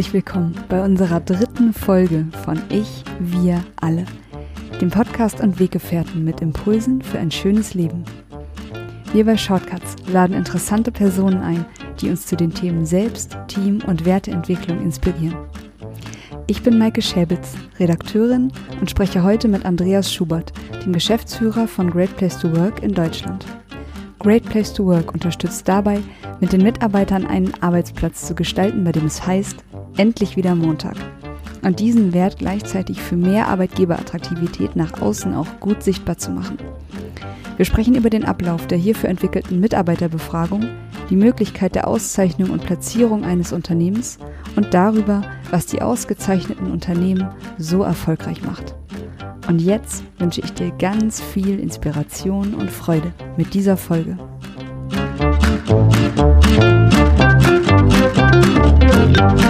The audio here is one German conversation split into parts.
herzlich willkommen bei unserer dritten Folge von Ich, wir alle, dem Podcast und Weggefährten mit Impulsen für ein schönes Leben. Wir bei Shortcuts laden interessante Personen ein, die uns zu den Themen Selbst, Team und Werteentwicklung inspirieren. Ich bin Maike Schäbitz, Redakteurin und spreche heute mit Andreas Schubert, dem Geschäftsführer von Great Place to Work in Deutschland. Great Place to Work unterstützt dabei, mit den Mitarbeitern einen Arbeitsplatz zu gestalten, bei dem es heißt, endlich wieder Montag. Und diesen Wert gleichzeitig für mehr Arbeitgeberattraktivität nach außen auch gut sichtbar zu machen. Wir sprechen über den Ablauf der hierfür entwickelten Mitarbeiterbefragung, die Möglichkeit der Auszeichnung und Platzierung eines Unternehmens und darüber, was die ausgezeichneten Unternehmen so erfolgreich macht. Und jetzt wünsche ich dir ganz viel Inspiration und Freude mit dieser Folge. Die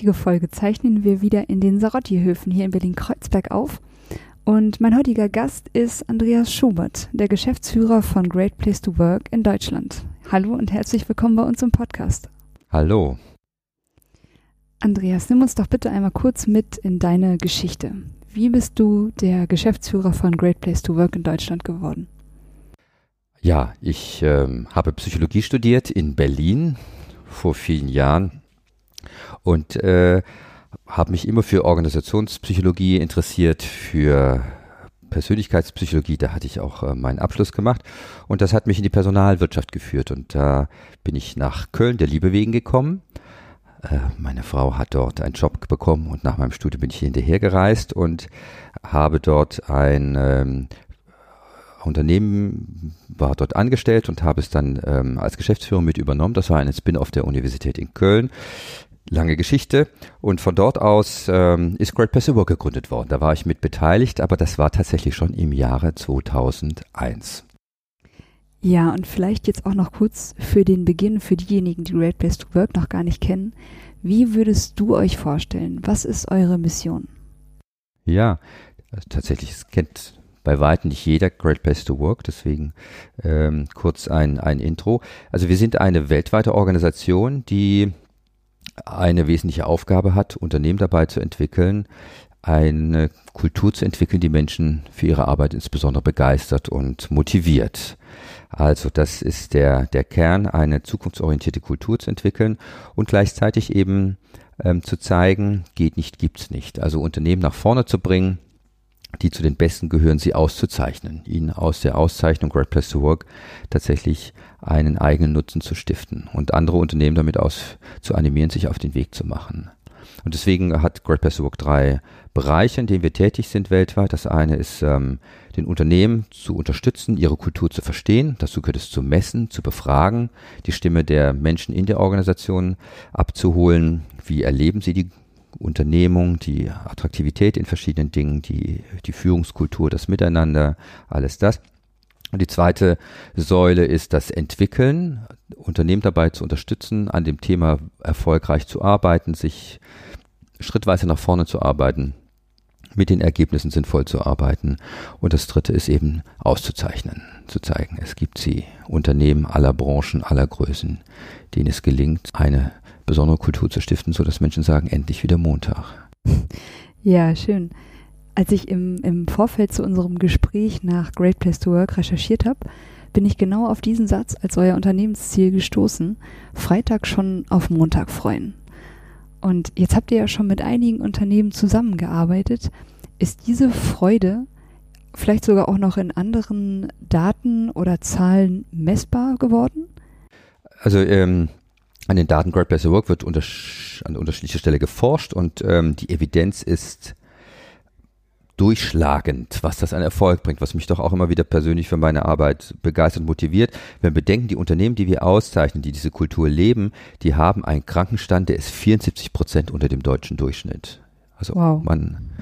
heutige Folge zeichnen wir wieder in den Sarotti-Höfen hier in Berlin-Kreuzberg auf und mein heutiger Gast ist Andreas Schubert, der Geschäftsführer von Great Place to Work in Deutschland. Hallo und herzlich willkommen bei uns im Podcast. Hallo. Andreas, nimm uns doch bitte einmal kurz mit in deine Geschichte. Wie bist du der Geschäftsführer von Great Place to Work in Deutschland geworden? Ja, ich ähm, habe Psychologie studiert in Berlin vor vielen Jahren und äh, habe mich immer für Organisationspsychologie interessiert, für Persönlichkeitspsychologie, da hatte ich auch äh, meinen Abschluss gemacht und das hat mich in die Personalwirtschaft geführt und da bin ich nach Köln der Liebe wegen gekommen. Äh, meine Frau hat dort einen Job bekommen und nach meinem Studium bin ich hinterher gereist und habe dort ein ähm, Unternehmen, war dort angestellt und habe es dann ähm, als Geschäftsführer mit übernommen. Das war ein Spin-off der Universität in Köln lange Geschichte. Und von dort aus ähm, ist Great Place to Work gegründet worden. Da war ich mit beteiligt, aber das war tatsächlich schon im Jahre 2001. Ja, und vielleicht jetzt auch noch kurz für den Beginn, für diejenigen, die Great Place to Work noch gar nicht kennen. Wie würdest du euch vorstellen? Was ist eure Mission? Ja, tatsächlich, es kennt bei weitem nicht jeder Great Place to Work, deswegen ähm, kurz ein, ein Intro. Also wir sind eine weltweite Organisation, die eine wesentliche Aufgabe hat, Unternehmen dabei zu entwickeln, eine Kultur zu entwickeln, die Menschen für ihre Arbeit insbesondere begeistert und motiviert. Also das ist der, der Kern, eine zukunftsorientierte Kultur zu entwickeln und gleichzeitig eben ähm, zu zeigen, geht nicht, gibt's nicht. Also Unternehmen nach vorne zu bringen, die zu den Besten gehören, sie auszuzeichnen, ihnen aus der Auszeichnung Great Place to Work tatsächlich einen eigenen Nutzen zu stiften und andere Unternehmen damit aus zu animieren, sich auf den Weg zu machen. Und deswegen hat Great Place to Work drei Bereiche, in denen wir tätig sind weltweit. Das eine ist, ähm, den Unternehmen zu unterstützen, ihre Kultur zu verstehen. Dazu gehört es zu messen, zu befragen, die Stimme der Menschen in der Organisation abzuholen. Wie erleben sie die Unternehmung, die Attraktivität in verschiedenen Dingen, die, die Führungskultur, das Miteinander, alles das. Und die zweite Säule ist das Entwickeln, Unternehmen dabei zu unterstützen, an dem Thema erfolgreich zu arbeiten, sich schrittweise nach vorne zu arbeiten, mit den Ergebnissen sinnvoll zu arbeiten. Und das dritte ist eben auszuzeichnen, zu zeigen, es gibt sie, Unternehmen aller Branchen, aller Größen, denen es gelingt, eine besondere Kultur zu stiften, so dass Menschen sagen, endlich wieder Montag. Ja, schön. Als ich im, im Vorfeld zu unserem Gespräch nach Great Place to Work recherchiert habe, bin ich genau auf diesen Satz als euer Unternehmensziel gestoßen. Freitag schon auf Montag freuen. Und jetzt habt ihr ja schon mit einigen Unternehmen zusammengearbeitet. Ist diese Freude vielleicht sogar auch noch in anderen Daten oder Zahlen messbar geworden? Also ähm, an den Daten Great Place to Work wird unter, an unterschiedlicher Stelle geforscht und ähm, die Evidenz ist durchschlagend, was das an Erfolg bringt, was mich doch auch immer wieder persönlich für meine Arbeit begeistert und motiviert. Wenn wir bedenken, die Unternehmen, die wir auszeichnen, die diese Kultur leben, die haben einen Krankenstand, der ist 74 Prozent unter dem deutschen Durchschnitt. Also wow. man,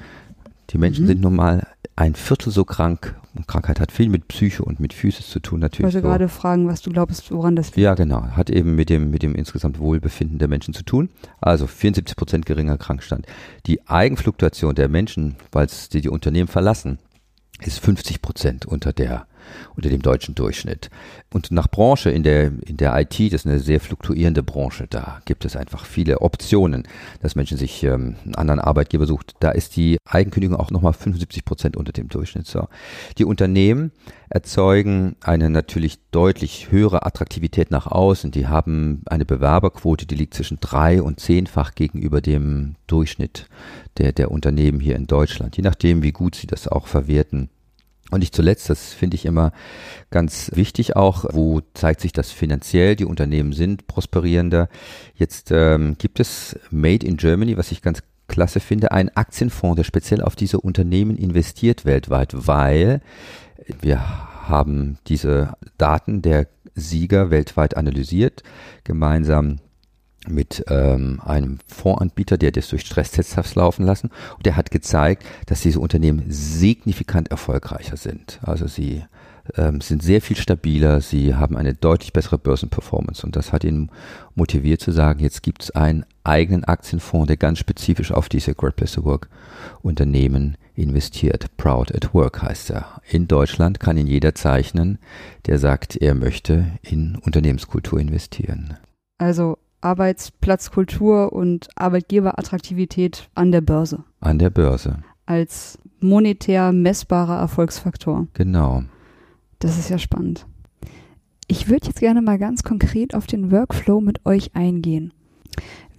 Die Menschen mhm. sind nun mal ein Viertel so krank. Und Krankheit hat viel mit Psyche und mit Physis zu tun natürlich. Ich wollte so. gerade fragen, was du glaubst, woran das liegt. Ja, genau. Hat eben mit dem, mit dem insgesamt Wohlbefinden der Menschen zu tun. Also 74 Prozent geringer Krankstand. Die Eigenfluktuation der Menschen, weil sie die Unternehmen verlassen, ist 50 Prozent unter der unter dem deutschen Durchschnitt. Und nach Branche in der, in der IT, das ist eine sehr fluktuierende Branche, da gibt es einfach viele Optionen, dass Menschen sich ähm, einen anderen Arbeitgeber sucht. Da ist die Eigenkündigung auch nochmal 75 Prozent unter dem Durchschnitt. So. Die Unternehmen erzeugen eine natürlich deutlich höhere Attraktivität nach außen. Die haben eine Bewerberquote, die liegt zwischen drei und zehnfach gegenüber dem Durchschnitt der, der Unternehmen hier in Deutschland, je nachdem, wie gut sie das auch verwerten. Und nicht zuletzt, das finde ich immer ganz wichtig auch, wo zeigt sich das finanziell, die Unternehmen sind prosperierender. Jetzt ähm, gibt es Made in Germany, was ich ganz klasse finde, einen Aktienfonds, der speziell auf diese Unternehmen investiert weltweit, weil wir haben diese Daten der Sieger weltweit analysiert, gemeinsam mit ähm, einem Fondsanbieter, der das durch Stresstests laufen lassen. Und der hat gezeigt, dass diese Unternehmen signifikant erfolgreicher sind. Also sie ähm, sind sehr viel stabiler, sie haben eine deutlich bessere Börsenperformance. Und das hat ihn motiviert zu sagen, jetzt gibt es einen eigenen Aktienfonds, der ganz spezifisch auf diese Great Place to Work Unternehmen investiert. Proud at Work heißt er. In Deutschland kann ihn jeder zeichnen, der sagt, er möchte in Unternehmenskultur investieren. Also Arbeitsplatzkultur und Arbeitgeberattraktivität an der Börse. An der Börse. Als monetär messbarer Erfolgsfaktor. Genau. Das ist ja spannend. Ich würde jetzt gerne mal ganz konkret auf den Workflow mit euch eingehen.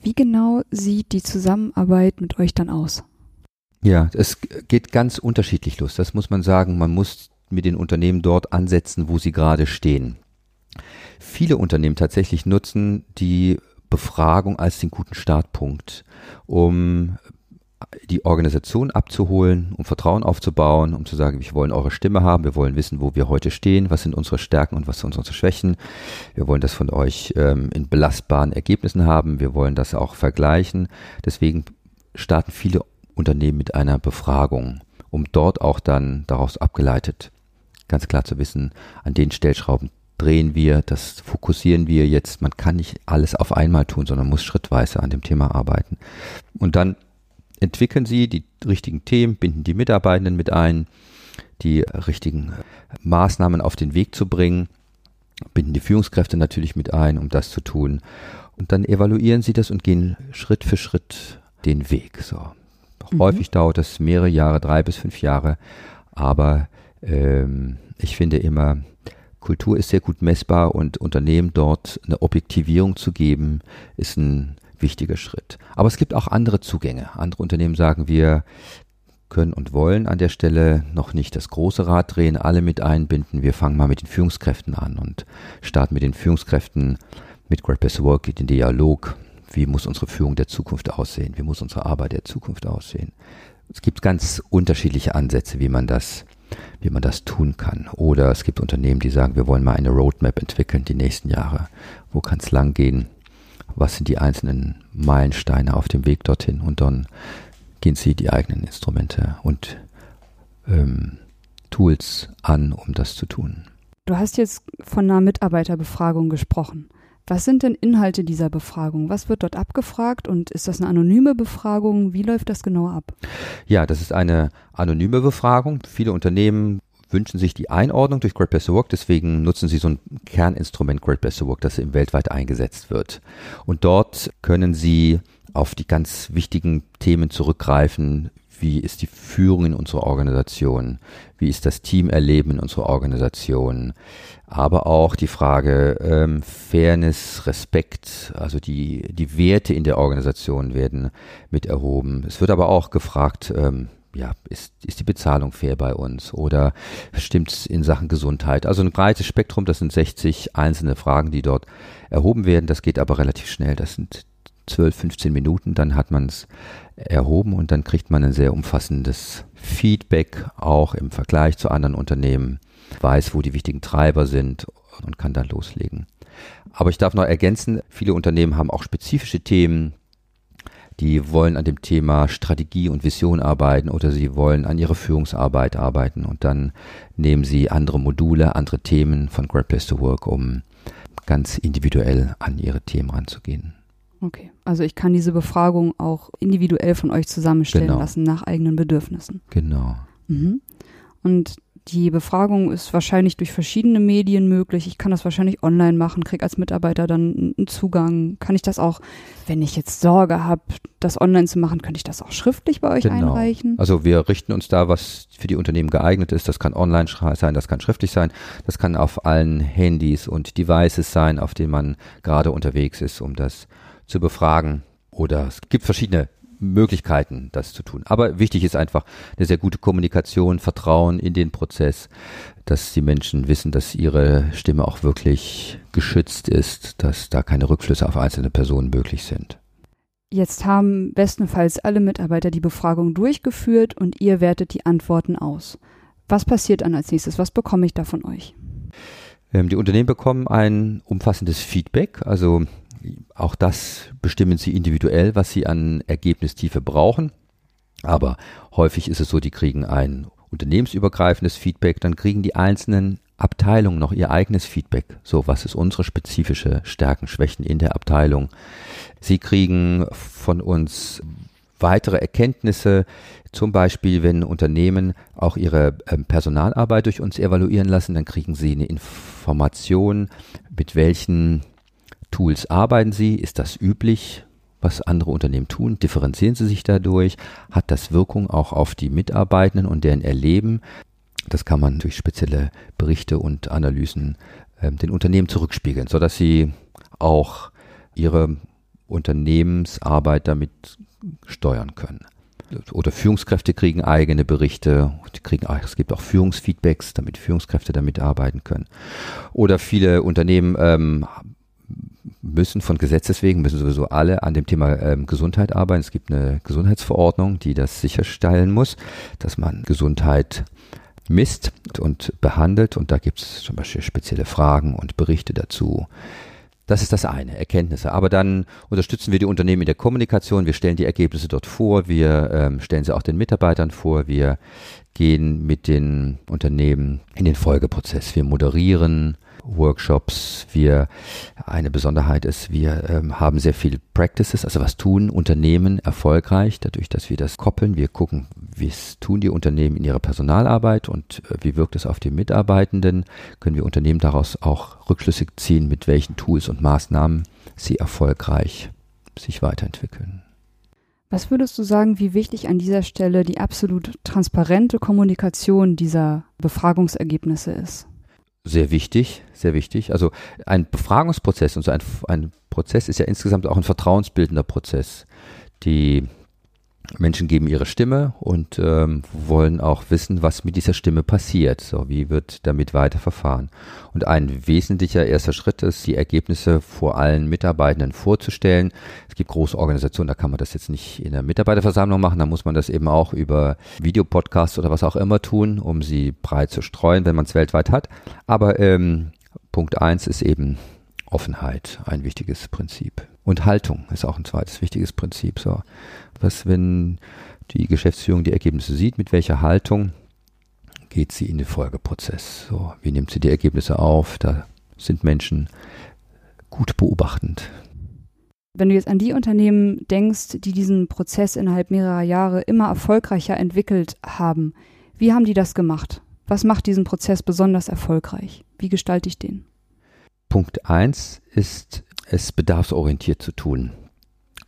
Wie genau sieht die Zusammenarbeit mit euch dann aus? Ja, es geht ganz unterschiedlich los. Das muss man sagen. Man muss mit den Unternehmen dort ansetzen, wo sie gerade stehen. Viele Unternehmen tatsächlich nutzen die Befragung als den guten Startpunkt, um die Organisation abzuholen, um Vertrauen aufzubauen, um zu sagen, wir wollen eure Stimme haben, wir wollen wissen, wo wir heute stehen, was sind unsere Stärken und was sind unsere Schwächen. Wir wollen das von euch ähm, in belastbaren Ergebnissen haben, wir wollen das auch vergleichen. Deswegen starten viele Unternehmen mit einer Befragung, um dort auch dann daraus abgeleitet ganz klar zu wissen, an den Stellschrauben drehen wir, das fokussieren wir jetzt. Man kann nicht alles auf einmal tun, sondern muss schrittweise an dem Thema arbeiten. Und dann entwickeln Sie die richtigen Themen, binden die Mitarbeitenden mit ein, die richtigen Maßnahmen auf den Weg zu bringen, binden die Führungskräfte natürlich mit ein, um das zu tun. Und dann evaluieren Sie das und gehen Schritt für Schritt den Weg. So. Mhm. Häufig dauert das mehrere Jahre, drei bis fünf Jahre, aber ähm, ich finde immer, Kultur ist sehr gut messbar und Unternehmen dort eine Objektivierung zu geben, ist ein wichtiger Schritt. Aber es gibt auch andere Zugänge. Andere Unternehmen sagen, wir können und wollen an der Stelle noch nicht das große Rad drehen, alle mit einbinden. Wir fangen mal mit den Führungskräften an und starten mit den Führungskräften mit Great Best Work in den Dialog. Wie muss unsere Führung der Zukunft aussehen? Wie muss unsere Arbeit der Zukunft aussehen? Es gibt ganz unterschiedliche Ansätze, wie man das wie man das tun kann. Oder es gibt Unternehmen, die sagen, wir wollen mal eine Roadmap entwickeln, die nächsten Jahre. Wo kann es lang gehen? Was sind die einzelnen Meilensteine auf dem Weg dorthin? Und dann gehen sie die eigenen Instrumente und ähm, Tools an, um das zu tun. Du hast jetzt von einer Mitarbeiterbefragung gesprochen. Was sind denn Inhalte dieser Befragung? Was wird dort abgefragt und ist das eine anonyme Befragung? Wie läuft das genau ab? Ja, das ist eine anonyme Befragung. Viele Unternehmen wünschen sich die Einordnung durch Great Place to Work, deswegen nutzen sie so ein Kerninstrument Great Place Work, das weltweit eingesetzt wird. Und dort können sie auf die ganz wichtigen Themen zurückgreifen, wie ist die Führung in unserer Organisation, wie ist das Teamerleben in unserer Organisation, aber auch die Frage ähm, Fairness, Respekt, also die, die Werte in der Organisation werden mit erhoben. Es wird aber auch gefragt, ähm, ja, ist, ist die Bezahlung fair bei uns oder stimmt es in Sachen Gesundheit? Also ein breites Spektrum, das sind 60 einzelne Fragen, die dort erhoben werden. Das geht aber relativ schnell. Das sind 12, 15 Minuten, dann hat man es erhoben und dann kriegt man ein sehr umfassendes Feedback auch im Vergleich zu anderen Unternehmen weiß, wo die wichtigen Treiber sind und kann dann loslegen. Aber ich darf noch ergänzen, viele Unternehmen haben auch spezifische Themen, die wollen an dem Thema Strategie und Vision arbeiten oder sie wollen an ihrer Führungsarbeit arbeiten und dann nehmen sie andere Module, andere Themen von Great Place to Work, um ganz individuell an ihre Themen ranzugehen. Okay, also ich kann diese Befragung auch individuell von euch zusammenstellen Genau. lassen nach eigenen Bedürfnissen. Genau. Mhm. Und die Befragung ist wahrscheinlich durch verschiedene Medien möglich. Ich kann das wahrscheinlich online machen, kriege als Mitarbeiter dann einen Zugang. Kann ich das auch, wenn ich jetzt Sorge habe, das online zu machen, könnte ich das auch schriftlich bei euch Genau. einreichen? Also wir richten uns da, was für die Unternehmen geeignet ist. Das kann online sein, das kann schriftlich sein, das kann auf allen Handys und Devices sein, auf denen man gerade unterwegs ist, um das zu befragen. Oder es gibt verschiedene Möglichkeiten, das zu tun. Aber wichtig ist einfach eine sehr gute Kommunikation, Vertrauen in den Prozess, dass die Menschen wissen, dass ihre Stimme auch wirklich geschützt ist, dass da keine Rückflüsse auf einzelne Personen möglich sind. Jetzt haben bestenfalls alle Mitarbeiter die Befragung durchgeführt und ihr wertet die Antworten aus. Was passiert dann als nächstes? Was bekomme ich da von euch? Ähm, die Unternehmen bekommen ein umfassendes Feedback, also auch das bestimmen sie individuell, was sie an Ergebnistiefe brauchen. Aber häufig ist es so, die kriegen ein unternehmensübergreifendes Feedback, dann kriegen die einzelnen Abteilungen noch ihr eigenes Feedback. So, was ist unsere spezifische Stärken, Schwächen in der Abteilung? Sie kriegen von uns weitere Erkenntnisse, zum Beispiel, wenn Unternehmen auch ihre ähm, Personalarbeit durch uns evaluieren lassen, dann kriegen sie eine Information, mit welchen Tools arbeiten sie, ist das üblich, was andere Unternehmen tun, differenzieren sie sich dadurch, hat das Wirkung auch auf die Mitarbeitenden und deren Erleben. Das kann man durch spezielle Berichte und Analysen ähm, den Unternehmen zurückspiegeln, sodass sie auch ihre Unternehmensarbeit damit steuern können. Oder Führungskräfte kriegen eigene Berichte, die kriegen, es gibt auch Führungsfeedbacks, damit Führungskräfte damit arbeiten können. Oder viele Unternehmen ähm, müssen von Gesetzes wegen, müssen sowieso alle an dem Thema ähm, Gesundheit arbeiten. Es gibt eine Gesundheitsverordnung, die das sicherstellen muss, dass man Gesundheit misst und behandelt. Und da gibt es zum Beispiel spezielle Fragen und Berichte dazu. Das ist das eine, Erkenntnisse. Aber dann unterstützen wir die Unternehmen in der Kommunikation. Wir stellen die Ergebnisse dort vor. Wir ähm, stellen sie auch den Mitarbeitern vor. Wir gehen mit den Unternehmen in den Folgeprozess. Wir moderieren Workshops. Wir, eine Besonderheit ist, wir ähm, haben sehr viel Practices, also was tun Unternehmen erfolgreich, dadurch, dass wir das koppeln. Wir gucken, wie es tun die Unternehmen in ihrer Personalarbeit und äh, wie wirkt es auf die Mitarbeitenden. Können wir Unternehmen daraus auch Rückschlüsse ziehen, mit welchen Tools und Maßnahmen sie erfolgreich sich weiterentwickeln. Was würdest du sagen, wie wichtig an dieser Stelle die absolut transparente Kommunikation dieser Befragungsergebnisse ist? Sehr wichtig, sehr wichtig. Also ein Befragungsprozess und so ein, ein Prozess ist ja insgesamt auch ein vertrauensbildender Prozess. Die Menschen geben ihre Stimme und ähm, wollen auch wissen, was mit dieser Stimme passiert. So, wie wird damit weiter verfahren? Und ein wesentlicher erster Schritt ist, die Ergebnisse vor allen Mitarbeitenden vorzustellen. Es gibt große Organisationen, da kann man das jetzt nicht in der Mitarbeiterversammlung machen, da muss man das eben auch über Videopodcasts oder was auch immer tun, um sie breit zu streuen, wenn man es weltweit hat. Aber ähm, Punkt eins ist eben Offenheit, ein wichtiges Prinzip. Und Haltung ist auch ein zweites wichtiges Prinzip. So, was, wenn die Geschäftsführung die Ergebnisse sieht, mit welcher Haltung geht sie in den Folgeprozess? So, wie nimmt sie die Ergebnisse auf? Da sind Menschen gut beobachtend. Wenn du jetzt an die Unternehmen denkst, die diesen Prozess innerhalb mehrerer Jahre immer erfolgreicher entwickelt haben, wie haben die das gemacht? Was macht diesen Prozess besonders erfolgreich? Wie gestalte ich den? Punkt eins ist, es bedarfsorientiert zu tun.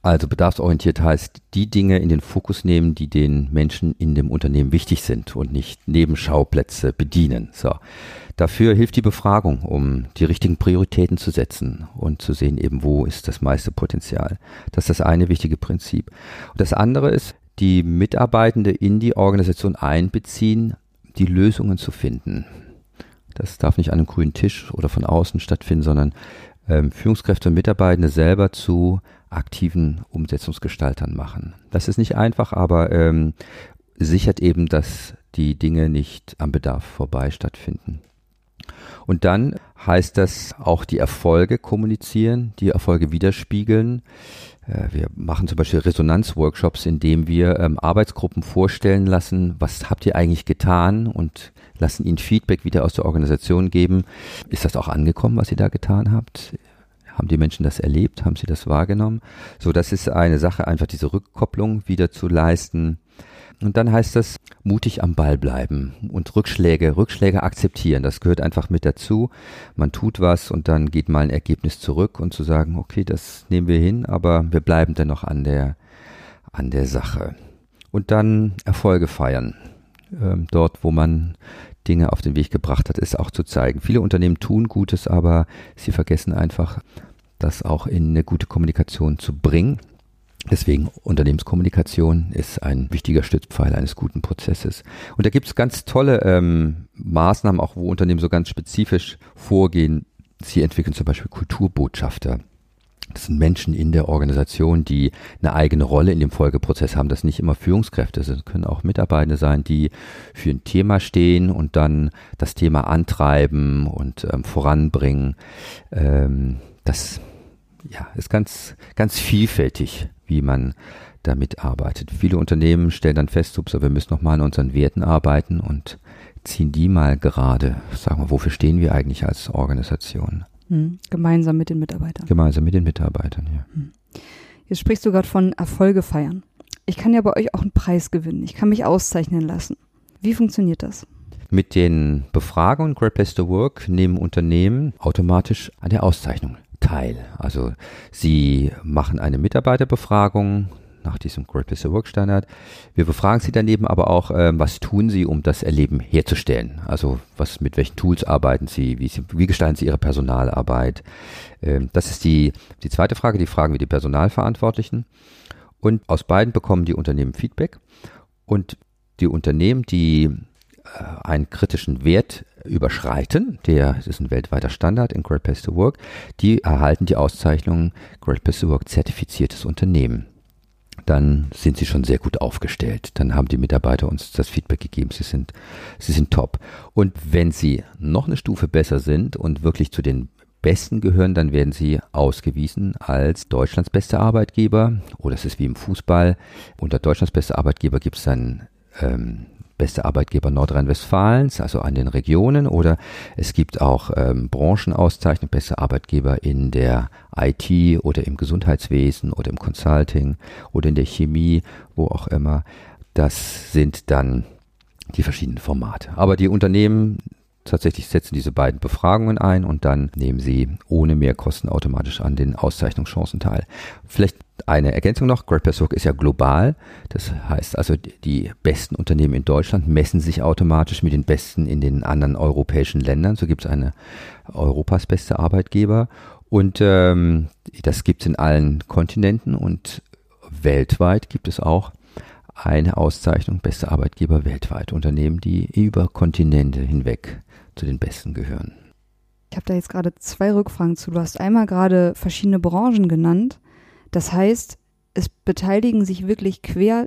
Also bedarfsorientiert heißt, die Dinge in den Fokus nehmen, die den Menschen in dem Unternehmen wichtig sind und nicht Nebenschauplätze bedienen. So. Dafür hilft die Befragung, um die richtigen Prioritäten zu setzen und zu sehen eben, wo ist das meiste Potenzial. Das ist das eine wichtige Prinzip. Und das andere ist, die Mitarbeitende in die Organisation einbeziehen, die Lösungen zu finden. Das darf nicht an einem grünen Tisch oder von außen stattfinden, sondern ähm, Führungskräfte und Mitarbeitende selber zu aktiven Umsetzungsgestaltern machen. Das ist nicht einfach, aber ähm, sichert eben, dass die Dinge nicht am Bedarf vorbei stattfinden. Und dann heißt das auch die Erfolge kommunizieren, die Erfolge widerspiegeln. Äh, wir machen zum Beispiel Resonanzworkshops, in dem wir ähm, Arbeitsgruppen vorstellen lassen, was habt ihr eigentlich getan und lassen ihnen Feedback wieder aus der Organisation geben. Ist das auch angekommen, was ihr da getan habt? Haben die Menschen das erlebt? Haben sie das wahrgenommen? So, das ist eine Sache, einfach diese Rückkopplung wieder zu leisten. Und dann heißt das, mutig am Ball bleiben und Rückschläge, Rückschläge akzeptieren. Das gehört einfach mit dazu. Man tut was und dann geht mal ein Ergebnis zurück und zu sagen, okay, das nehmen wir hin, aber wir bleiben dennoch an der, an der Sache. Und dann Erfolge feiern. Ähm, dort, wo man Dinge auf den Weg gebracht hat, ist auch zu zeigen. Viele Unternehmen tun Gutes, aber sie vergessen einfach, das auch in eine gute Kommunikation zu bringen. Deswegen Unternehmenskommunikation ist ein wichtiger Stützpfeiler eines guten Prozesses. Und da gibt es ganz tolle ähm, Maßnahmen, auch wo Unternehmen so ganz spezifisch vorgehen. Sie entwickeln zum Beispiel Kulturbotschafter. Das sind Menschen in der Organisation, die eine eigene Rolle in dem Folgeprozess haben. Das nicht immer Führungskräfte, das können auch Mitarbeiter sein, die für ein Thema stehen und dann das Thema antreiben und ähm, voranbringen. Ähm, das ja, ist ganz, ganz vielfältig, wie man damit arbeitet. Viele Unternehmen stellen dann fest, ups, wir müssen nochmal an unseren Werten arbeiten und ziehen die mal gerade. Sagen wir, wofür stehen wir eigentlich als Organisation? Hm, gemeinsam mit den Mitarbeitern. Gemeinsam mit den Mitarbeitern, ja. Hm. Jetzt sprichst du gerade von Erfolge feiern. Ich kann ja bei euch auch einen Preis gewinnen. Ich kann mich auszeichnen lassen. Wie funktioniert das? Mit den Befragungen Great Place to Work nehmen Unternehmen automatisch an der Auszeichnung teil. Also sie machen eine Mitarbeiterbefragung, nach diesem Great Place to Work Standard. Wir befragen sie daneben aber auch, ähm, was tun sie, um das Erleben herzustellen? Also was, mit welchen Tools arbeiten sie? Wie, sie, wie gestalten sie ihre Personalarbeit? Ähm, das ist die, die zweite Frage, die fragen wir die Personalverantwortlichen. Und aus beiden bekommen die Unternehmen Feedback. Und die Unternehmen, die äh, einen kritischen Wert überschreiten, der ist ein weltweiter Standard in Great Place to Work, die erhalten die Auszeichnung Great Place to Work zertifiziertes Unternehmen dann sind sie schon sehr gut aufgestellt. Dann haben die Mitarbeiter uns das Feedback gegeben, sie sind, sie sind top. Und wenn sie noch eine Stufe besser sind und wirklich zu den Besten gehören, dann werden sie ausgewiesen als Deutschlands beste Arbeitgeber. Oder es ist wie im Fußball. Unter Deutschlands beste Arbeitgeber gibt es dann ähm, beste Arbeitgeber Nordrhein-Westfalens, also an den Regionen, oder es gibt auch ähm, Branchenauszeichnung, beste Arbeitgeber in der IT oder im Gesundheitswesen oder im Consulting oder in der Chemie, wo auch immer. Das sind dann die verschiedenen Formate. Aber die Unternehmen tatsächlich setzen diese beiden Befragungen ein und dann nehmen sie ohne Mehrkosten automatisch an den Auszeichnungschancen teil. Vielleicht eine Ergänzung noch, Great Place Work ist ja global. Das heißt also, die besten Unternehmen in Deutschland messen sich automatisch mit den besten in den anderen europäischen Ländern. So gibt es eine Europas beste Arbeitgeber. Und ähm, das gibt es in allen Kontinenten und weltweit gibt es auch eine Auszeichnung beste Arbeitgeber weltweit. Unternehmen, die über Kontinente hinweg zu den besten gehören. Ich habe da jetzt gerade zwei Rückfragen zu. Du hast einmal gerade verschiedene Branchen genannt. Das heißt, es beteiligen sich wirklich quer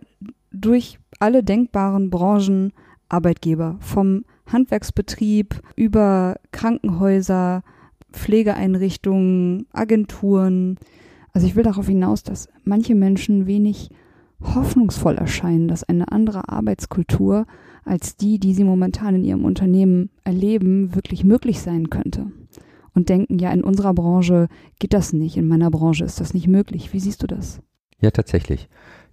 durch alle denkbaren Branchen Arbeitgeber. Vom Handwerksbetrieb über Krankenhäuser, Pflegeeinrichtungen, Agenturen. Also ich will darauf hinaus, dass manche Menschen wenig hoffnungsvoll erscheinen, dass eine andere Arbeitskultur als die, die sie momentan in ihrem Unternehmen erleben, wirklich möglich sein könnte. Und denken, ja, in unserer Branche geht das nicht, in meiner Branche ist das nicht möglich. Wie siehst du das? Ja, tatsächlich.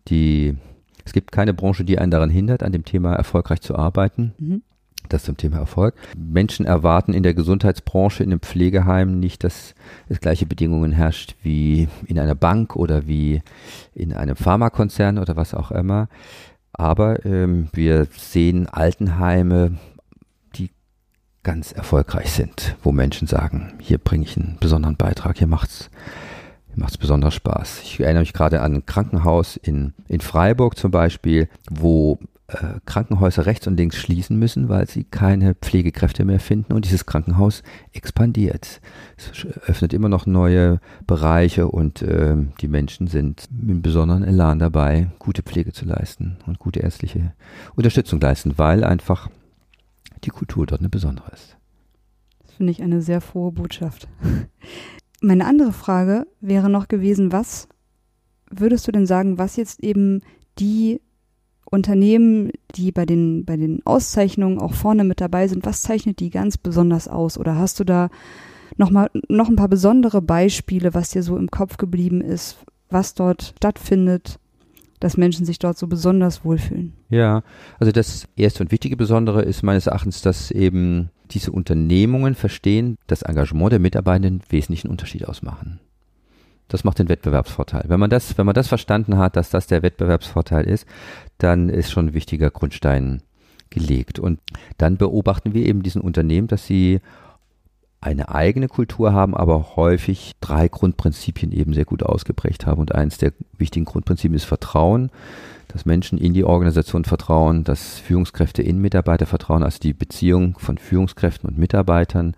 Die, es gibt keine Branche, die einen daran hindert, an dem Thema erfolgreich zu arbeiten. Mhm. Das zum Thema Erfolg. Menschen erwarten in der Gesundheitsbranche, in einem Pflegeheim nicht, dass es gleiche Bedingungen herrscht wie in einer Bank oder wie in einem Pharmakonzern oder was auch immer. Aber ähm, wir sehen Altenheime, die ganz erfolgreich sind, wo Menschen sagen, hier bringe ich einen besonderen Beitrag, hier macht's macht's besonders Spaß. Ich erinnere mich gerade an ein Krankenhaus in, in Freiburg zum Beispiel, wo äh, Krankenhäuser rechts und links schließen müssen, weil sie keine Pflegekräfte mehr finden und dieses Krankenhaus expandiert. Es öffnet immer noch neue Bereiche und äh, die Menschen sind mit besonderen Elan dabei, gute Pflege zu leisten und gute ärztliche Unterstützung leisten, weil einfach die Kultur dort eine besondere ist. finde ich eine sehr frohe Botschaft. Meine andere Frage wäre noch gewesen, was würdest du denn sagen, was jetzt eben die Unternehmen, die bei den, bei den Auszeichnungen auch vorne mit dabei sind, was zeichnet die ganz besonders aus? Oder hast du da noch mal noch ein paar besondere Beispiele, was dir so im Kopf geblieben ist, was dort stattfindet, dass Menschen sich dort so besonders wohlfühlen? Ja, also das erste und wichtige Besondere ist meines Erachtens, dass eben diese Unternehmungen verstehen, das Engagement der Mitarbeitenden wesentlichen Unterschied ausmachen. Das macht den Wettbewerbsvorteil. Wenn man das, wenn man das verstanden hat, dass das der Wettbewerbsvorteil ist, dann ist schon ein wichtiger Grundstein gelegt. Und dann beobachten wir eben diesen Unternehmen, dass sie eine eigene Kultur haben, aber häufig drei Grundprinzipien eben sehr gut ausgeprägt haben. Und eins der wichtigen Grundprinzipien ist Vertrauen, dass Menschen in die Organisation vertrauen, dass Führungskräfte in Mitarbeiter vertrauen, also die Beziehung von Führungskräften und Mitarbeitern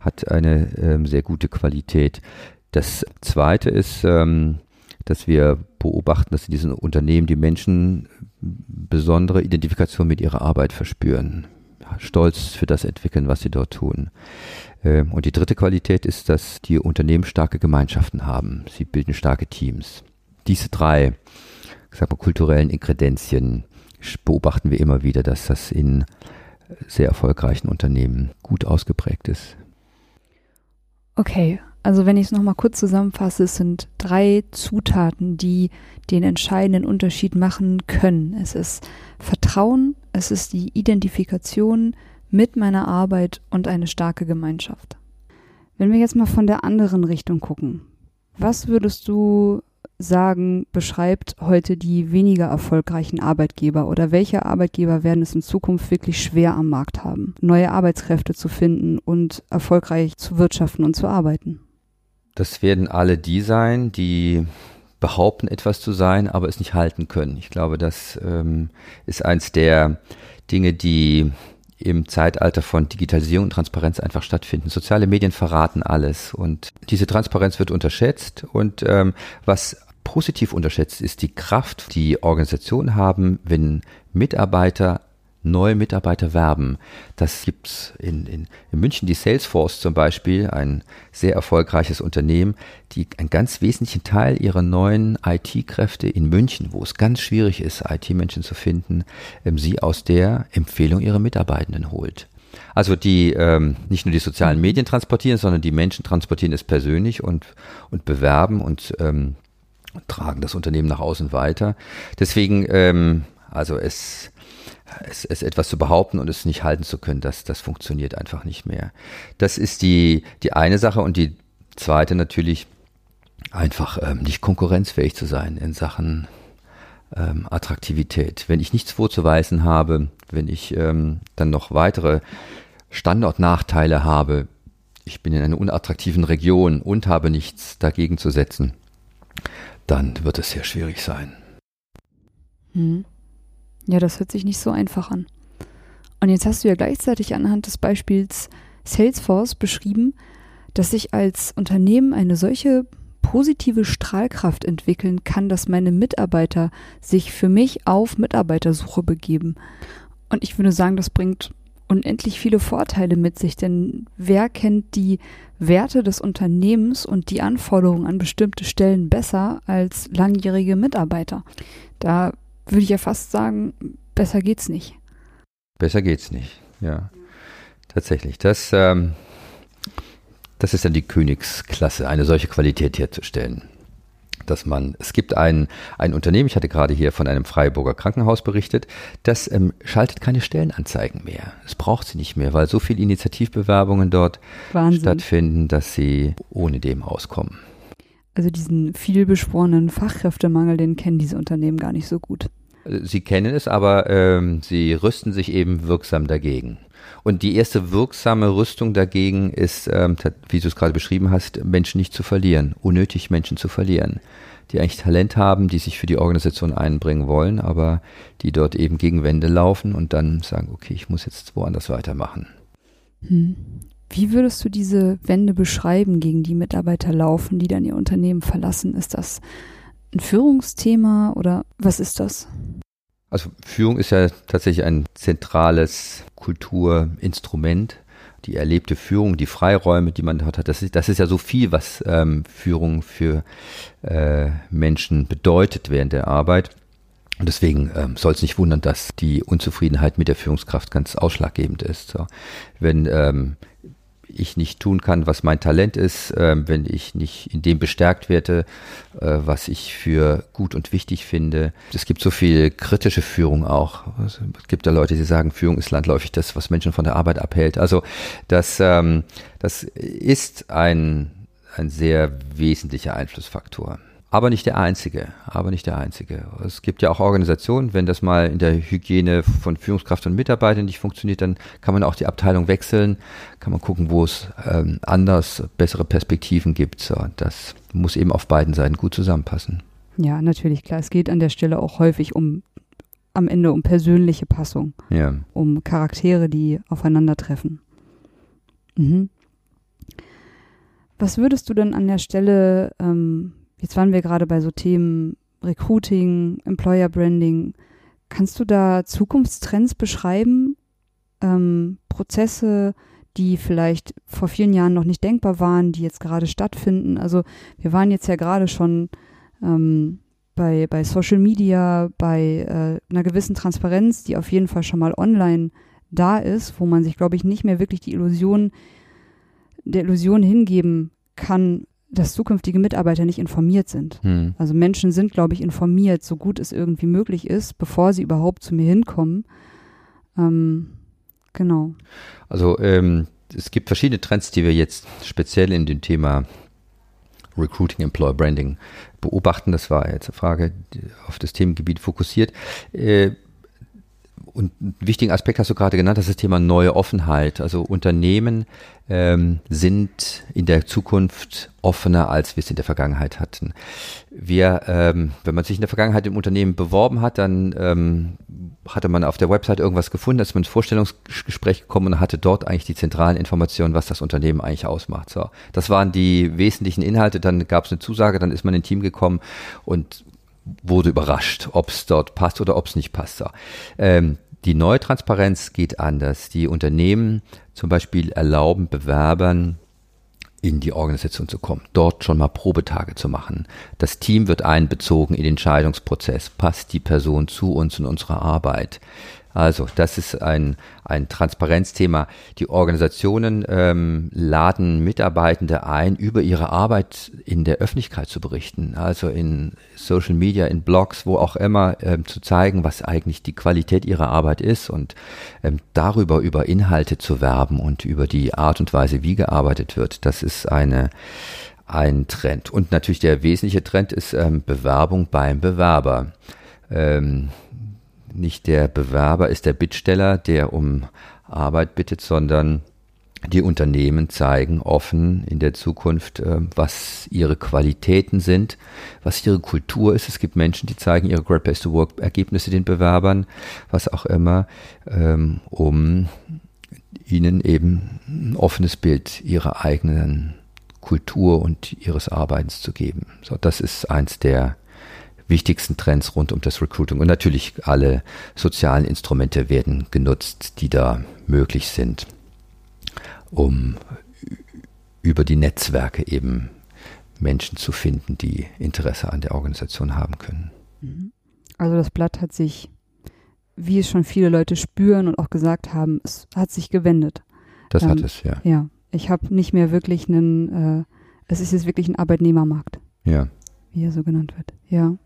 hat eine ähm, sehr gute Qualität. Das Zweite ist, ähm, dass wir beobachten, dass in diesen Unternehmen die Menschen besondere Identifikation mit ihrer Arbeit verspüren, Stolz für das entwickeln, was sie dort tun. Ähm, und die dritte Qualität ist, dass die Unternehmen starke Gemeinschaften haben. Sie bilden starke Teams. Diese drei, sag mal, kulturellen Inkredenzien beobachten wir immer wieder, dass das in sehr erfolgreichen Unternehmen gut ausgeprägt ist. Okay, also wenn ich es nochmal kurz zusammenfasse, es sind drei Zutaten, die den entscheidenden Unterschied machen können. Es ist Vertrauen, es ist die Identifikation mit meiner Arbeit und eine starke Gemeinschaft. Wenn wir jetzt mal von der anderen Richtung gucken, was würdest du sagen, beschreibt heute die weniger erfolgreichen Arbeitgeber oder welche Arbeitgeber werden es in Zukunft wirklich schwer am Markt haben, neue Arbeitskräfte zu finden und erfolgreich zu wirtschaften und zu arbeiten? Das werden alle die sein, die behaupten, etwas zu sein, aber es nicht halten können. Ich glaube, das ähm, ist eins der Dinge, die im Zeitalter von Digitalisierung und Transparenz einfach stattfinden. Soziale Medien verraten alles und diese Transparenz wird unterschätzt und ähm, was positiv unterschätzt ist die Kraft, die Organisationen haben, wenn Mitarbeiter neue Mitarbeiter werben. Das gibt's in, in, in München, die Salesforce zum Beispiel, ein sehr erfolgreiches Unternehmen, die einen ganz wesentlichen Teil ihrer neuen IT-Kräfte in München, wo es ganz schwierig ist, IT-Menschen zu finden, ähm, sie aus der Empfehlung ihrer Mitarbeitenden holt. Also die ähm, nicht nur die sozialen Medien transportieren, sondern die Menschen transportieren es persönlich und, und bewerben und ähm, tragen das Unternehmen nach außen weiter. Deswegen, ähm, also es es, es etwas zu behaupten und es nicht halten zu können, das, das funktioniert einfach nicht mehr. Das ist die, die eine Sache und die zweite natürlich einfach ähm, nicht konkurrenzfähig zu sein in Sachen ähm, Attraktivität. Wenn ich nichts vorzuweisen habe, wenn ich ähm, dann noch weitere Standortnachteile habe, ich bin in einer unattraktiven Region und habe nichts dagegen zu setzen, dann wird es sehr schwierig sein. Hm. Ja, das hört sich nicht so einfach an. Und jetzt hast du ja gleichzeitig anhand des Beispiels Salesforce beschrieben, dass sich als Unternehmen eine solche positive Strahlkraft entwickeln kann, dass meine Mitarbeiter sich für mich auf Mitarbeitersuche begeben. Und ich würde sagen, das bringt unendlich viele Vorteile mit sich, denn wer kennt die Werte des Unternehmens und die Anforderungen an bestimmte Stellen besser als langjährige Mitarbeiter? Da würde ich ja fast sagen, besser geht's nicht. Besser geht's nicht, ja. Tatsächlich. Das, ähm, das ist dann die Königsklasse, eine solche Qualität herzustellen. Dass man, es gibt ein, ein Unternehmen, ich hatte gerade hier von einem Freiburger Krankenhaus berichtet, das ähm, schaltet keine Stellenanzeigen mehr. Es braucht sie nicht mehr, weil so viele Initiativbewerbungen dort Wahnsinn. stattfinden, dass sie ohne dem auskommen. Also diesen vielbeschworenen Fachkräftemangel, den kennen diese Unternehmen gar nicht so gut. Sie kennen es, aber ähm, sie rüsten sich eben wirksam dagegen. Und die erste wirksame Rüstung dagegen ist, ähm, wie du es gerade beschrieben hast, Menschen nicht zu verlieren, unnötig Menschen zu verlieren, die eigentlich Talent haben, die sich für die Organisation einbringen wollen, aber die dort eben gegen Wände laufen und dann sagen, okay, ich muss jetzt woanders weitermachen. Hm. Wie würdest du diese Wände beschreiben, gegen die Mitarbeiter laufen, die dann ihr Unternehmen verlassen? Ist das ein Führungsthema oder was ist das? Also Führung ist ja tatsächlich ein zentrales Kulturinstrument, die erlebte Führung, die Freiräume, die man dort hat, das ist, das ist ja so viel, was ähm, Führung für äh, Menschen bedeutet während der Arbeit. Und deswegen ähm, soll es nicht wundern, dass die Unzufriedenheit mit der Führungskraft ganz ausschlaggebend ist. So. Wenn ähm, ich nicht tun kann, was mein Talent ist, äh, wenn ich nicht in dem bestärkt werde, äh, was ich für gut und wichtig finde. Es gibt so viel kritische Führung auch. Also, es gibt da Leute, die sagen, Führung ist landläufig das, was Menschen von der Arbeit abhält. Also das, ähm, das ist ein, ein sehr wesentlicher Einflussfaktor. Aber nicht der einzige, aber nicht der einzige. Es gibt ja auch Organisationen, wenn das mal in der Hygiene von Führungskraft und Mitarbeitern nicht funktioniert, dann kann man auch die Abteilung wechseln, kann man gucken, wo es ähm, anders bessere Perspektiven gibt. So, das muss eben auf beiden Seiten gut zusammenpassen. Ja, natürlich, klar. Es geht an der Stelle auch häufig um am Ende um persönliche Passung, ja. um Charaktere, die aufeinandertreffen. Mhm. Was würdest du denn an der Stelle ähm, Jetzt waren wir gerade bei so Themen Recruiting, Employer Branding. Kannst du da Zukunftstrends beschreiben? Ähm, Prozesse, die vielleicht vor vielen Jahren noch nicht denkbar waren, die jetzt gerade stattfinden. Also wir waren jetzt ja gerade schon ähm, bei, bei Social Media, bei äh, einer gewissen Transparenz, die auf jeden Fall schon mal online da ist, wo man sich, glaube ich, nicht mehr wirklich die Illusion, der Illusion hingeben kann, dass zukünftige Mitarbeiter nicht informiert sind. Hm. Also Menschen sind, glaube ich, informiert, so gut es irgendwie möglich ist, bevor sie überhaupt zu mir hinkommen. Ähm, genau. Also ähm, es gibt verschiedene Trends, die wir jetzt speziell in dem Thema Recruiting, Employer Branding beobachten. Das war jetzt eine Frage auf das Themengebiet fokussiert. Äh, und einen wichtigen Aspekt hast du gerade genannt, das ist das Thema neue Offenheit. Also Unternehmen ähm, sind in der Zukunft offener, als wir es in der Vergangenheit hatten. Wir, ähm, wenn man sich in der Vergangenheit im Unternehmen beworben hat, dann ähm, hatte man auf der Website irgendwas gefunden, ist man ins Vorstellungsgespräch gekommen und hatte dort eigentlich die zentralen Informationen, was das Unternehmen eigentlich ausmacht. So, das waren die wesentlichen Inhalte. Dann gab es eine Zusage, dann ist man in ein Team gekommen und wurde überrascht, ob es dort passt oder ob es nicht passt. So. Ähm, die neue Transparenz geht anders. Die Unternehmen zum Beispiel erlauben Bewerbern, in die Organisation zu kommen, dort schon mal Probetage zu machen. Das Team wird einbezogen in den Entscheidungsprozess. Passt die Person zu uns und unserer Arbeit? Also das ist ein, ein Transparenzthema. Die Organisationen ähm, laden Mitarbeitende ein, über ihre Arbeit in der Öffentlichkeit zu berichten, also in Social Media, in Blogs, wo auch immer, ähm, zu zeigen, was eigentlich die Qualität ihrer Arbeit ist und ähm, darüber über Inhalte zu werben und über die Art und Weise, wie gearbeitet wird. Das ist eine ein Trend. Und natürlich der wesentliche Trend ist ähm, Bewerbung beim Bewerber. Ähm, nicht der Bewerber ist der Bittsteller, der um Arbeit bittet, sondern die Unternehmen zeigen offen in der Zukunft, äh, was ihre Qualitäten sind, was ihre Kultur ist. Es gibt Menschen, die zeigen ihre Great Place to Work Ergebnisse den Bewerbern, was auch immer, ähm, um ihnen eben ein offenes Bild ihrer eigenen Kultur und ihres Arbeitens zu geben. So, das ist eins der wichtigsten Trends rund um das Recruiting. Und natürlich alle sozialen Instrumente werden genutzt, die da möglich sind, um über die Netzwerke eben Menschen zu finden, die Interesse an der Organisation haben können. Mhm. Also das Blatt hat sich, wie es schon viele Leute spüren und auch gesagt haben, es hat sich gewendet. Das ähm, hat es, ja. Ja, ich habe nicht mehr wirklich einen, äh, es ist jetzt wirklich ein Arbeitnehmermarkt. Ja. Wie er so genannt wird, ja.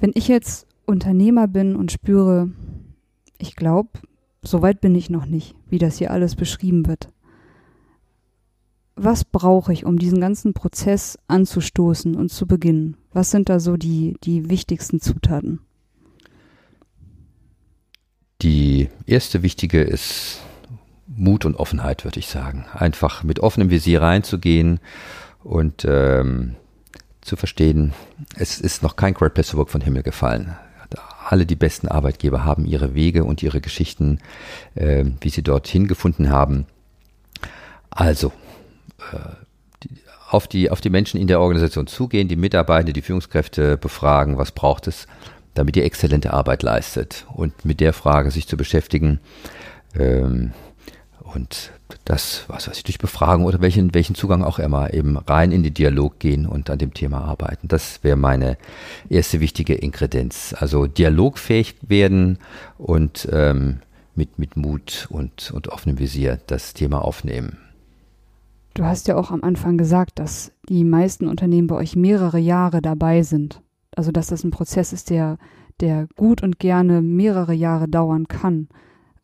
Wenn ich jetzt Unternehmer bin und spüre, ich glaube, so weit bin ich noch nicht, wie das hier alles beschrieben wird. Was brauche ich, um diesen ganzen Prozess anzustoßen und zu beginnen? Was sind da so die, die wichtigsten Zutaten? Die erste wichtige ist Mut und Offenheit, würde ich sagen. Einfach mit offenem Visier reinzugehen und ähm, zu verstehen, es ist noch kein Great Place to Work von Himmel gefallen. Alle die besten Arbeitgeber haben ihre Wege und ihre Geschichten, äh, wie sie dorthin gefunden haben. Also, äh, die, auf, die, auf die Menschen in der Organisation zugehen, die Mitarbeiter, die Führungskräfte befragen, was braucht es, damit ihr exzellente Arbeit leistet. Und mit der Frage sich zu beschäftigen, ähm, und das, was weiß ich, durch Befragung oder welchen, welchen Zugang auch immer, eben rein in den Dialog gehen und an dem Thema arbeiten. Das wäre meine erste wichtige Inkredenz. Also dialogfähig werden und ähm, mit, mit Mut und, und offenem Visier das Thema aufnehmen. Du hast ja auch am Anfang gesagt, dass die meisten Unternehmen bei euch mehrere Jahre dabei sind. Also dass das ein Prozess ist, der, der gut und gerne mehrere Jahre dauern kann.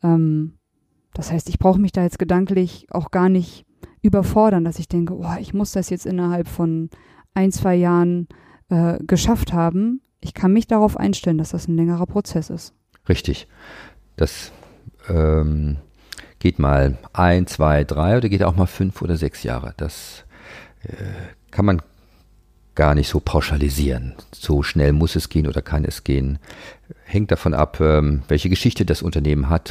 Ähm, das heißt, ich brauche mich da jetzt gedanklich auch gar nicht überfordern, dass ich denke, oh, ich muss das jetzt innerhalb von ein, zwei Jahren äh, geschafft haben. Ich kann mich darauf einstellen, dass das ein längerer Prozess ist. Richtig. Das ähm, geht mal ein, zwei, drei oder geht auch mal fünf oder sechs Jahre. Das äh, kann man gar nicht so pauschalisieren. So schnell muss es gehen oder kann es gehen. Hängt davon ab, ähm, welche Geschichte das Unternehmen hat,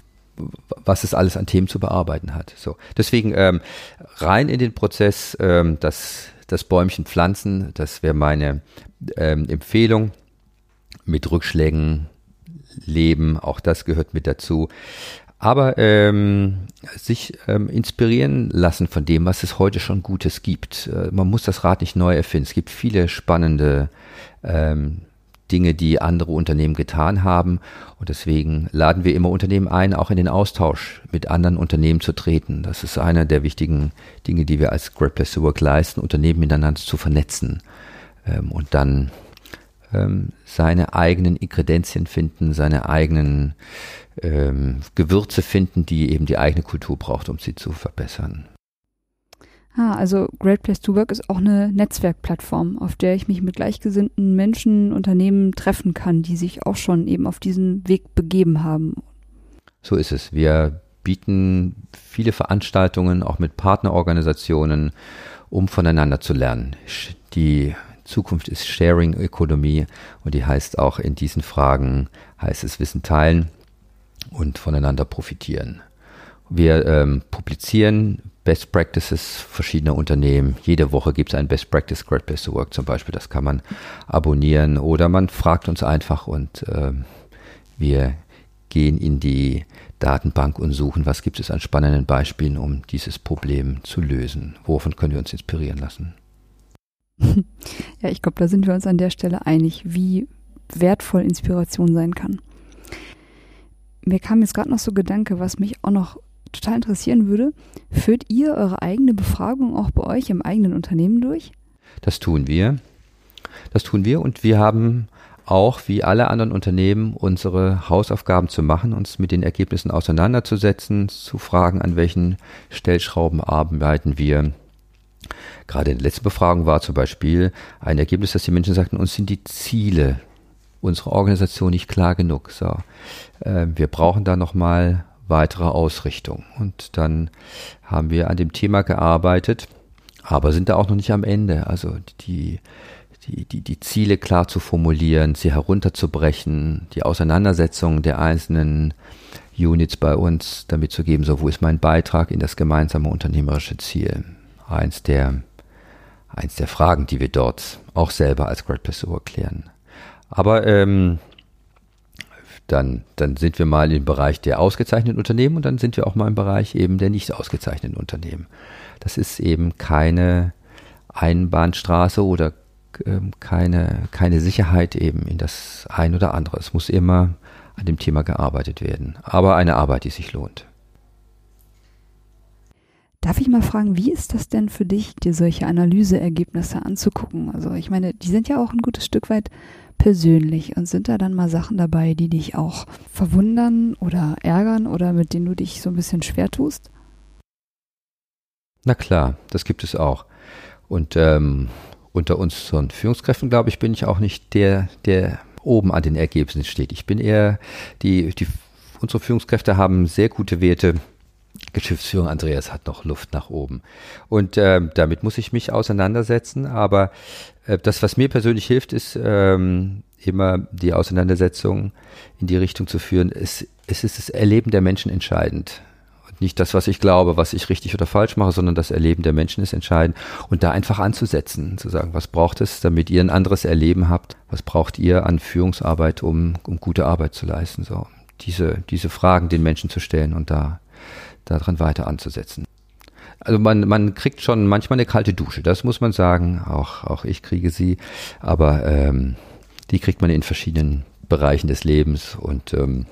was es alles an Themen zu bearbeiten hat. So, deswegen ähm, rein in den Prozess, ähm, das, das Bäumchen pflanzen, das wäre meine ähm, Empfehlung. Mit Rückschlägen leben, auch das gehört mit dazu aber ähm, sich ähm, inspirieren lassen von dem, was es heute schon Gutes gibt. Äh, man muss das Rad nicht neu erfinden. Es gibt viele spannende ähm, Dinge, die andere Unternehmen getan haben. Und deswegen laden wir immer Unternehmen ein, auch in den Austausch mit anderen Unternehmen zu treten. Das ist einer der wichtigen Dinge, die wir als Great Work leisten, Unternehmen miteinander zu vernetzen ähm, und dann ähm, seine eigenen Inkredenzien finden, seine eigenen ähm, Gewürze finden, die eben die eigene Kultur braucht, um sie zu verbessern. Ah, also Great Place to Work ist auch eine Netzwerkplattform, auf der ich mich mit gleichgesinnten Menschen, Unternehmen treffen kann, die sich auch schon eben auf diesen Weg begeben haben. So ist es. Wir bieten viele Veranstaltungen auch mit Partnerorganisationen, um voneinander zu lernen. Die Zukunft ist Sharing Ökonomie und die heißt auch in diesen Fragen, heißt es Wissen teilen und voneinander profitieren. Wir ähm, publizieren Best Practices verschiedener Unternehmen. Jede Woche gibt es ein Best Practice Great Place to Work zum Beispiel. Das kann man abonnieren oder man fragt uns einfach und ähm, wir gehen in die Datenbank und suchen, was gibt es an spannenden Beispielen, um dieses Problem zu lösen. Wovon können wir uns inspirieren lassen? Ja, ich glaube, da sind wir uns an der Stelle einig, wie wertvoll Inspiration sein kann mir kam jetzt gerade noch so Gedanke, was mich auch noch total interessieren würde. Führt ihr eure eigene Befragung auch bei euch im eigenen Unternehmen durch? Das tun wir. Das tun wir und wir haben auch wie alle anderen Unternehmen unsere Hausaufgaben zu machen, uns mit den Ergebnissen auseinanderzusetzen, zu fragen, an welchen Stellschrauben arbeiten wir. Gerade in der letzten Befragung war zum Beispiel ein Ergebnis, dass die Menschen sagten, uns sind die Ziele unsere Organisation nicht klar genug. So, äh, wir brauchen da nochmal weitere Ausrichtung. Und dann haben wir an dem Thema gearbeitet, aber sind da auch noch nicht am Ende. Also die, die, die, die Ziele klar zu formulieren, sie herunterzubrechen, die Auseinandersetzung der einzelnen Units bei uns damit zu geben, so wo ist mein Beitrag in das gemeinsame unternehmerische Ziel. Eins der, eins der Fragen, die wir dort auch selber als Great Place klären. Aber ähm, dann, dann sind wir mal im Bereich der ausgezeichneten Unternehmen und dann sind wir auch mal im Bereich eben der nicht ausgezeichneten Unternehmen. Das ist eben keine Einbahnstraße oder ähm, keine, keine Sicherheit eben in das ein oder andere. Es muss immer an dem Thema gearbeitet werden. Aber eine Arbeit, die sich lohnt. Darf ich mal fragen, wie ist das denn für dich, dir solche Analyseergebnisse anzugucken? Also ich meine, die sind ja auch ein gutes Stück weit persönlich und sind da dann mal Sachen dabei, die dich auch verwundern oder ärgern oder mit denen du dich so ein bisschen schwer tust? Na klar, das gibt es auch. Und ähm, unter uns und Führungskräften, glaube ich, bin ich auch nicht der, der oben an den Ergebnissen steht. Ich bin eher die, die unsere Führungskräfte haben sehr gute Werte Geschäftsführung Andreas hat noch Luft nach oben. Und äh, damit muss ich mich auseinandersetzen. Aber äh, das, was mir persönlich hilft, ist ähm, immer die Auseinandersetzung in die Richtung zu führen. Es, es ist das Erleben der Menschen entscheidend. Und nicht das, was ich glaube, was ich richtig oder falsch mache, sondern das Erleben der Menschen ist entscheidend. Und da einfach anzusetzen, zu sagen, was braucht es, damit ihr ein anderes Erleben habt? Was braucht ihr an Führungsarbeit, um, um gute Arbeit zu leisten? So diese, diese Fragen den Menschen zu stellen und da daran weiter anzusetzen. Also man, man kriegt schon manchmal eine kalte Dusche, das muss man sagen. Auch, auch ich kriege sie, aber ähm, die kriegt man in verschiedenen Bereichen des Lebens und ähm,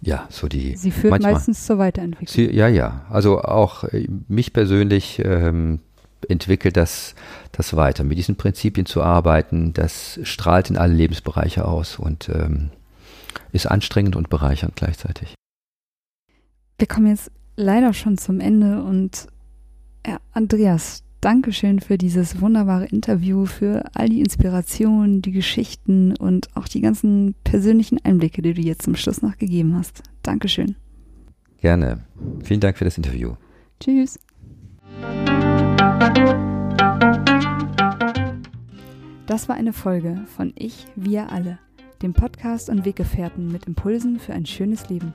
ja, so die. Sie führt manchmal, meistens zur Weiterentwicklung. Sie, ja, ja. Also auch äh, mich persönlich ähm, entwickelt das, das weiter. Mit diesen Prinzipien zu arbeiten, das strahlt in alle Lebensbereiche aus und ähm, ist anstrengend und bereichernd gleichzeitig. Wir kommen jetzt leider schon zum Ende und ja, Andreas, Dankeschön für dieses wunderbare Interview, für all die Inspirationen, die Geschichten und auch die ganzen persönlichen Einblicke, die du jetzt zum Schluss noch gegeben hast. Dankeschön. Gerne. Vielen Dank für das Interview. Tschüss. Das war eine Folge von Ich, wir alle, dem Podcast und Weggefährten mit Impulsen für ein schönes Leben.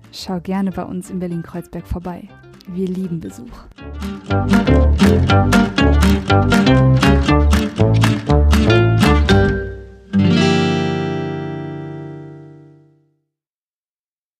schau gerne bei uns in Berlin-Kreuzberg vorbei. Wir lieben Besuch. Musik